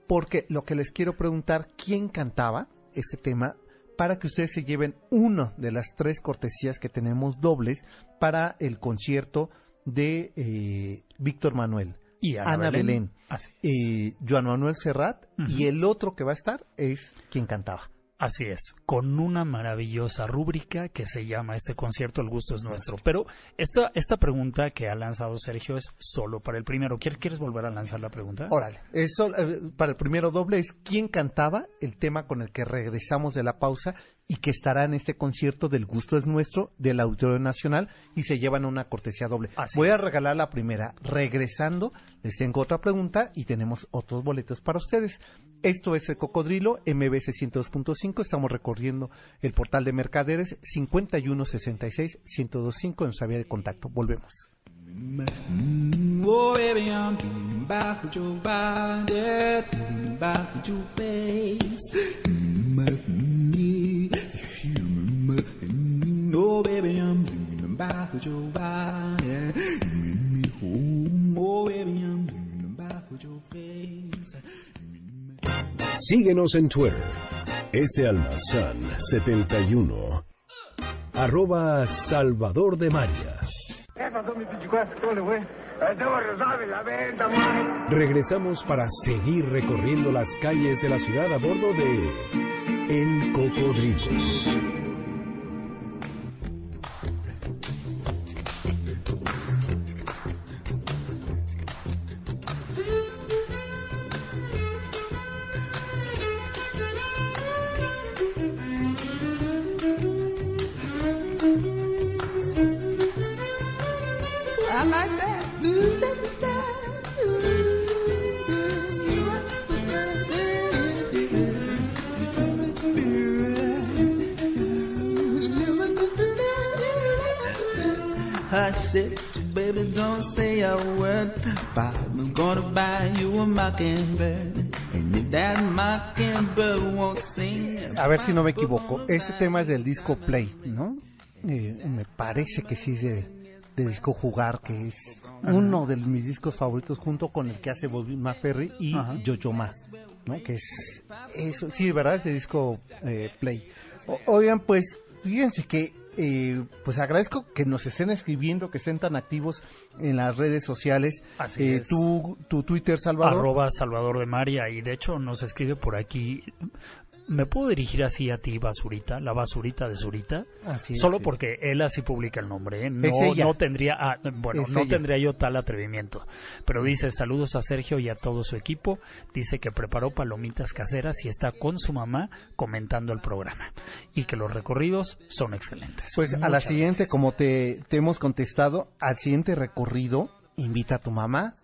porque lo que les quiero preguntar, ¿quién cantaba este tema? Para que ustedes se lleven una de las tres cortesías que tenemos dobles para el concierto de eh, Víctor Manuel, Y Ana, Ana Belén, Así, eh, Joan Manuel Serrat, y el otro que va a estar es quien cantaba. Así es, con una maravillosa rúbrica que se llama este concierto El gusto es nuestro. Pero esta, esta pregunta que ha lanzado Sergio es solo para el primero. ¿Quieres, ¿quieres volver a lanzar la pregunta? Órale, eso eh, para el primero doble es quién cantaba el tema con el que regresamos de la pausa y que estará en este concierto del gusto es nuestro del Auditorio Nacional y se llevan una cortesía doble. Así Voy a regalar la primera. Regresando, les tengo otra pregunta y tenemos otros boletos para ustedes. Esto es el Cocodrilo MBC 102.5. Estamos recorriendo el portal de Mercaderes 5166 1025 en nuestra vía de contacto. Volvemos. Oh, baby, I'm thinking about your body, thinking about your face. Oh, baby, I'm thinking about your body. Oh, baby, I'm thinking about your face. Síguenos en Twitter. S. Almazán 71. Arroba Salvador de María. Regresamos para seguir recorriendo las calles de la ciudad a bordo de El Cocodrilo. Hush it, baby, don't say a word. I'm gonna buy you a mockingbird. And if that mockingbird won't sing. A ver si no me equivoco. Este tema es del disco Play, ¿no? Eh, me parece que sí es de, de disco Jugar, que es uno de mis discos favoritos junto con el que hace Bobby McFerry y. Jojo Ma, ¿no? Que es eso, sí, ¿verdad? Es de disco eh, Play. O- oigan, pues, fíjense que eh, pues agradezco que nos estén escribiendo, que estén tan activos en las redes sociales. Así Eh, es. tu, tu Twitter, Salvador. Arroba Salvador de María. Y de hecho nos escribe por aquí. ¿Me puedo dirigir así a ti, Basurita? La Basurita de Zurita. Así es, Solo sí. porque él así publica el nombre. ¿eh? No, no tendría, ah, bueno, Es no ella. tendría yo tal atrevimiento. Pero dice saludos a Sergio y a todo su equipo. Dice que preparó palomitas caseras y está con su mamá comentando el programa. Y que los recorridos son excelentes. Pues a la siguiente, gracias. como te, te hemos contestado, al siguiente recorrido, invita a tu mamá,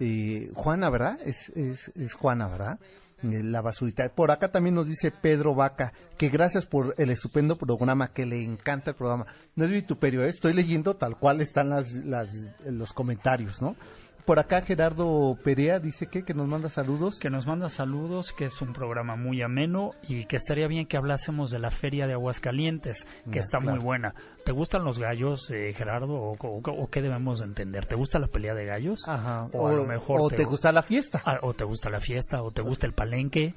eh, Juana, ¿verdad? Es, es, es Juana, ¿verdad? Eh, La basurita. Por acá también nos dice Pedro Vaca, que gracias por el estupendo programa, que le encanta el programa. No es vituperio, ¿eh? estoy leyendo tal cual están las, las, los comentarios, ¿no? Por acá Gerardo Perea dice que, que nos manda saludos. que nos manda saludos, que es un programa muy ameno y que estaría bien que hablásemos de la Feria de Aguascalientes, que Mm, está claro. muy buena. ¿Te gustan los gallos, eh, Gerardo, o, o- o qué debemos de entender? ¿Te gusta la pelea de gallos? Ajá. O, a lo mejor o te gusta la fiesta. Ah, o te gusta la fiesta, o te gusta el palenque.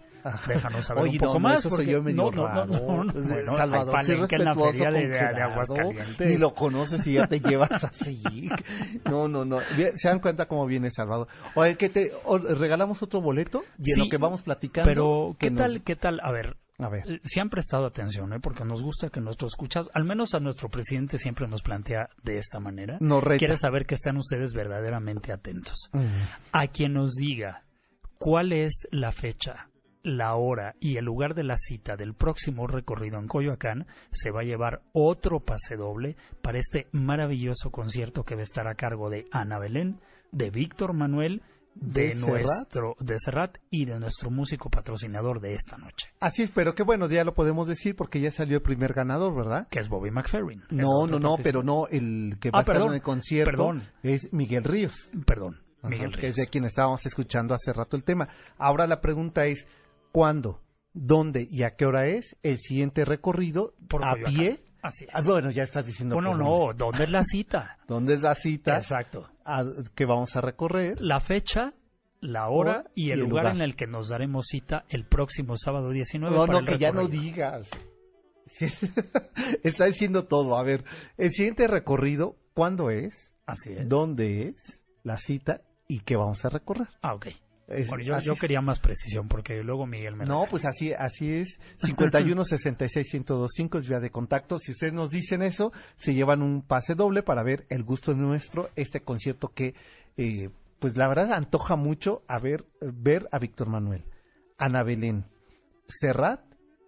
Déjanos saber Oye, un poco no, no, más. eso soy porque- yo medio no, no, no, raro. no, no, bueno, hay Salvador, sé palenque en la feria de, de- Aguascalientes. Ni lo conoces y ya te llevas así. No, no, no. Se dan cuenta cómo viene Salvador. Oye, que te o- regalamos otro boleto y en Sí, lo que vamos platicando. Pero, ¿qué que nos- tal, qué tal? A ver, A ver. Eh, Si han prestado atención, ¿eh? porque nos gusta que nuestros escuchas, al menos a nuestro presidente siempre nos plantea de esta manera. Reta. Quiere saber que están ustedes verdaderamente atentos. Mm. A quien nos diga cuál es la fecha, la hora y el lugar de la cita del próximo recorrido en Coyoacán, se va a llevar otro pase doble para este maravilloso concierto que va a estar a cargo de Ana Belén, de Víctor Manuel, de, ¿De Serrat? nuestro de Serrat y de nuestro músico patrocinador de esta noche. Así es, pero qué bueno, ya lo podemos decir porque ya salió el primer ganador, ¿verdad? que es Bobby McFerrin. No, no, no, pero no, el que va Ah, a estar perdón, en el concierto perdón. es Miguel Ríos. Perdón, Miguel que Ríos. es de quien estábamos escuchando hace rato el tema. Ahora la pregunta es, ¿cuándo, dónde y a qué hora es el siguiente recorrido Por a Coyoacán. pie? Así es. Ah, bueno, ya estás diciendo. bueno, por no, dónde. ¿dónde es la cita? ¿Dónde es la cita Exacto. a- que vamos a recorrer? La fecha, la hora Hora y el lugar, en el que nos daremos cita el próximo sábado 19 No, para no, el que ya no digas. Sí, Está diciendo todo. A ver, el siguiente recorrido, ¿cuándo es? Así es. ¿Dónde es? La cita y qué vamos a recorrer. Ah, ok. Es- Bueno, yo, quería más precisión porque luego Miguel me No, pues así, así es. 51 66 1025 es vía de contacto. Si ustedes nos dicen eso, se llevan un pase doble para ver el gusto nuestro, este concierto que, eh, pues la verdad antoja mucho a ver, ver a Víctor Manuel, Ana Belén, Serrat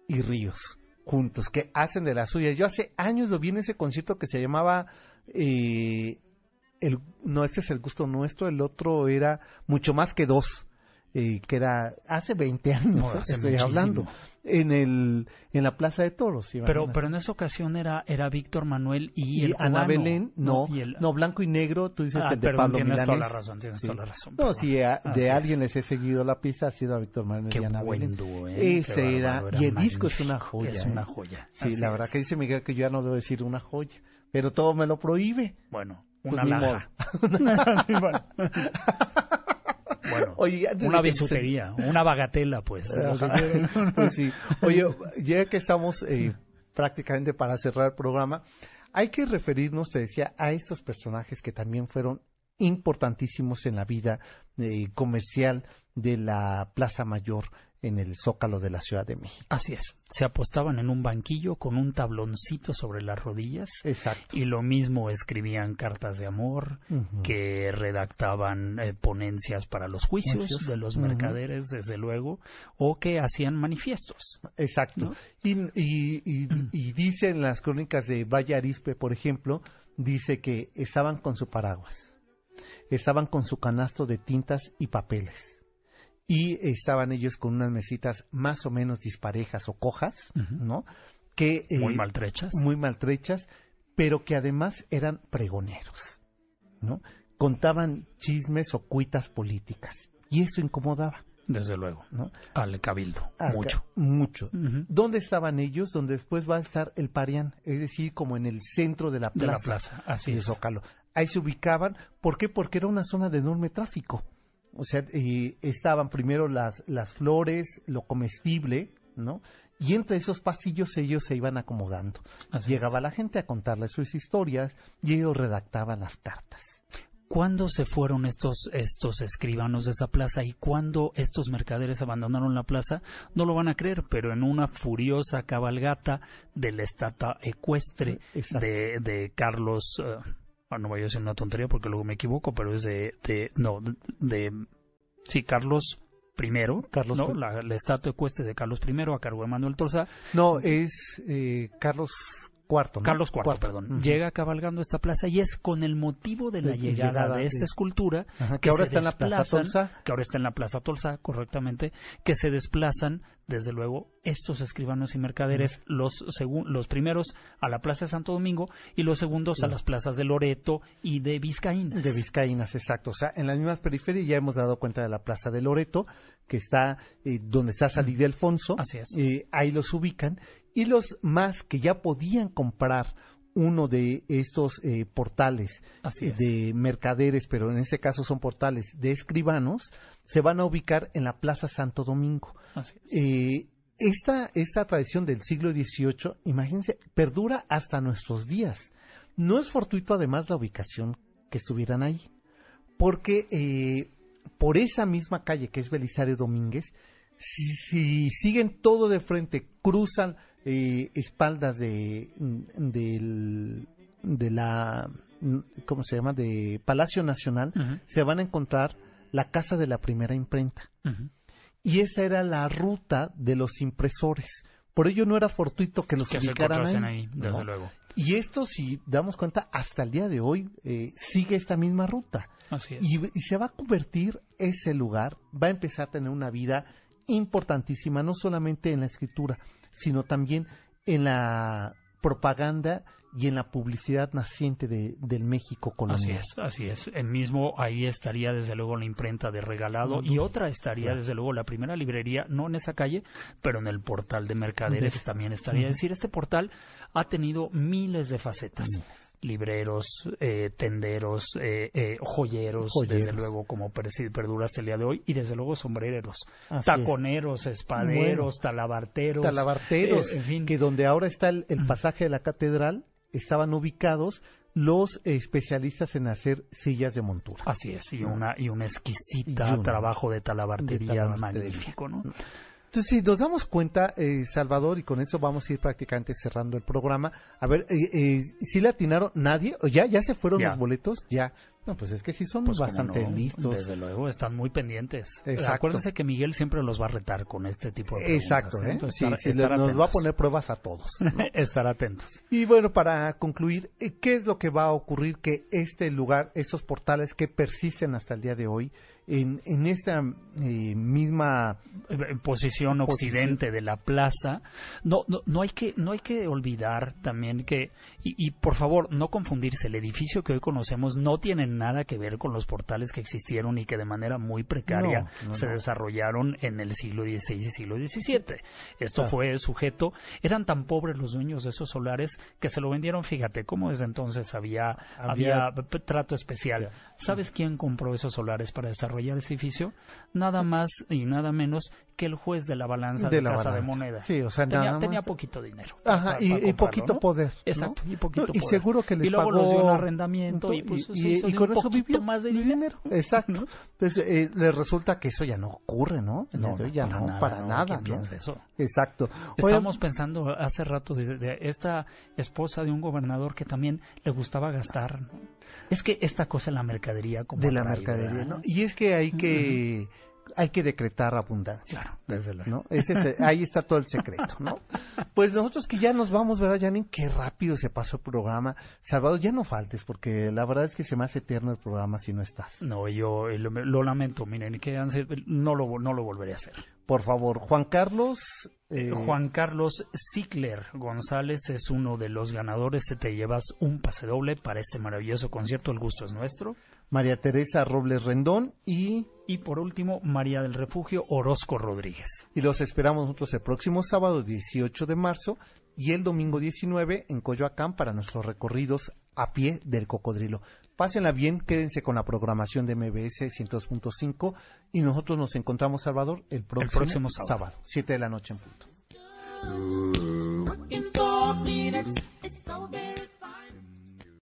y Ríos juntos, que hacen de las suyas. Yo hace años lo vi en ese concierto que se llamaba, eh, el, no, este es el gusto nuestro, el otro era mucho más que dos. Eh, que era hace 20 años, No, ¿eh? hace estoy muchísimo. hablando, en el en la Plaza de Toros. Pero, pero en esa ocasión era, era Víctor Manuel y, y el Ana cubano. Belén, no, y el- no, blanco y negro, tú dices Ah, el de perdón, Pablo tienes toda la razón, tienes Sí. toda la razón. No, perdón. si a- de es. alguien les he seguido la pista, ha sido a Víctor Manuel Qué y Ana buen Belén. dúo, ¿eh? Ese Qué era, y el disco es una joya. Es ¿eh? una joya. Sí, Así la verdad es. que dice Miguel que yo ya no debo decir una joya, pero todo me lo prohíbe. Bueno, Pues una ni laja. bueno, Oye, una se- bisutería, una bagatela, pues. Pues sí. Oye, ya que estamos eh, prácticamente para cerrar el programa, hay que referirnos, te decía, a estos personajes que también fueron importantísimos en la vida eh, comercial de la Plaza Mayor en el Zócalo de la Ciudad de México. Así es. Se apostaban en un banquillo con un tabloncito sobre las rodillas Exacto. y lo mismo escribían cartas de amor, que redactaban eh, ponencias para los juicios Juicios. de los mercaderes, desde luego, o que hacían manifiestos. Exacto. ¿no? Y, y, y, y dice en las crónicas de Valle Arispe, por ejemplo, dice que estaban con su paraguas, estaban con su canasto de tintas y papeles. Y estaban ellos con unas mesitas más o menos disparejas o cojas. ¿no? Que, eh, Muy maltrechas. muy maltrechas, pero que además eran pregoneros, ¿no? contaban chismes o cuitas políticas. Y eso incomodaba. Desde luego. ¿no? Al cabildo. Mucho. Mucho. ¿Dónde estaban ellos? Donde después va a estar el Parián, es decir, como en el centro de la De plaza. la plaza. Así de es. Zócalo. Ahí se ubicaban. ¿Por qué? Porque era una zona de enorme tráfico. O sea, eh, estaban primero las, las flores, lo comestible, ¿no? Y entre esos pasillos ellos se iban acomodando. Así Llegaba es. la gente a contarles sus historias y ellos redactaban las cartas. ¿Cuándo se fueron estos, estos escribanos de esa plaza y cuándo estos mercaderes abandonaron la plaza? No lo van a creer, pero en una furiosa cabalgata de la estatua ecuestre de, de Carlos. eh, ah, no voy a decir una tontería porque luego me equivoco, pero es de. de no, de. de- sí, Carlos I. Carlos ¿no? La, la estatua ecuestre de Carlos I a cargo de Manuel Torza. No, es eh, Carlos IV. ¿no? Carlos IV, Cuarto. perdón. Llega cabalgando esta plaza y es con el motivo de la De- llegada, llegada de esta escultura Ajá, que que ahora está en la Plaza Tolsa. que ahora está en la Plaza Tolsa, correctamente, que se desplazan, desde luego, estos escribanos y mercaderes, los, segun- los primeros a la Plaza de Santo Domingo y los segundos a las plazas de Loreto y de Vizcaínas. De Vizcaínas, exacto. O sea, en las mismas periferias ya hemos dado cuenta de la Plaza de Loreto, que está eh, donde está Salida Alfonso. Así es. Eh, ahí los ubican. Y los más que ya podían comprar uno de estos eh, portales Así eh, es. de mercaderes, pero en este caso son portales de escribanos, se van a ubicar en la Plaza Santo Domingo. Así es. Eh, esta, esta tradición del siglo XVIII, imagínense, perdura hasta nuestros días. No es fortuito además la ubicación que estuvieran ahí, porque eh, por esa misma calle que es Belisario Domínguez, si, si siguen todo de frente, cruzan eh, espaldas de, del- de la, ¿cómo se llama?, de Palacio Nacional, se van a encontrar la casa de la primera imprenta y esa era la ruta de los impresores. Por ello no era fortuito que los Que se ubicaran encontrasen ahí. ahí, desde ¿no? luego. Y esto, si damos cuenta, hasta el día de hoy eh, sigue esta misma ruta. Así es. Y, y se va a convertir ese lugar, va a empezar a tener una vida importantísima, no solamente en la escritura, sino también en la propaganda y en la publicidad naciente de- del México Así colonial. es, así es. El mismo ahí estaría desde luego la imprenta de regalado y otra estaría desde luego la primera librería, no en esa calle, pero en el portal de mercaderes también estaría. Es decir, este portal ha tenido miles de facetas. Libreros, eh, tenderos, eh, eh, joyeros, Joyeros. desde luego como perdura hasta el día de hoy, y desde luego sombrereros, Así es. taconeros, espaderos, talabarteros, talabarteros, eh, en fin. que donde ahora está el, pasaje de la catedral, estaban ubicados los especialistas en hacer sillas de montura. Así es, y una y un una- trabajo de talabartería, de talabartería. magnífico, ¿no? Entonces, si nos damos cuenta, eh, Salvador, y con eso vamos a ir prácticamente cerrando el programa, a ver, eh, eh, ¿sí le atinaron nadie? ¿O ya, ya se fueron Ya. los boletos? Ya. No, pues es que sí son Pues, bastante no, listos. Desde luego, están muy pendientes. Exacto. Acuérdense que Miguel siempre los va a retar con este tipo de preguntas. Exacto, ¿eh? Entonces, Sí, estar- sí, estar nos va a atentos. poner pruebas a todos. ¿no? estar atentos. Y bueno, para concluir, eh, ¿qué es lo que va a ocurrir que este lugar, estos portales que persisten hasta el día de hoy, en, en esta eh, misma... Posición occidente de la plaza, no, no, no hay que, no hay que olvidar también que, y, y por favor, no confundirse, el edificio que hoy conocemos no tiene nada que ver con los portales que existieron y que de manera muy precaria No, no, se desarrollaron en el siglo XVI y siglo XVII. Esto Claro. fue sujeto, eran tan pobres los dueños de esos solares que se lo vendieron, fíjate, cómo desde entonces había, Había- trato especial. Ya. ¿Sabes quién compró esos solares para desarrollar ese edificio? Nada más y nada menos que el juez de la balanza de, De la Casa de balanza. Moneda. Sí, o sea, tenía, nada más- tenía poquito dinero. Ajá, para- y, para y poquito ¿no? poder. ¿no? Exacto, y poquito No, y poder. seguro que les Y luego pagó los dio en arrendamiento y un pues y, y de con un eso vivió más de dinero. Exacto. Entonces, eh, les resulta que eso ya no ocurre, ¿no? No, ya no, para nada. ¿quién ¿no? eso? Exacto. Oye, Estamos pensando hace rato de, de esta esposa de un gobernador que también le gustaba gastar. ¿no? Es que esta cosa de la mercadería como de la mercadería. ¿no? Y es que hay que hay que decretar abundancia. Claro, desde luego. ¿no? Ese es- ahí está todo el secreto, ¿no? Pues nosotros que ya nos vamos, ¿verdad, Janine? Qué rápido se pasó el programa. Salvador, ya no faltes, porque la verdad es que se me hace eterno el programa si no estás. No, yo eh, lo, lo lamento, miren, que no lo, no lo volveré a hacer. Por favor, Juan Carlos, Eh, Juan Carlos Zickler González es uno de los ganadores. Te llevas un pase doble para este maravilloso concierto. El gusto es nuestro. María Teresa Robles Rendón y, Y por último, María del Refugio Orozco Rodríguez. y los esperamos nosotros el próximo sábado 18 de marzo y el domingo 19 en Coyoacán para nuestros recorridos a pie del cocodrilo. Pásenla bien, quédense con la programación de MBS 102.5 y nosotros nos encontramos, Salvador, el próximo, próximo sábado. 7 de la noche en punto.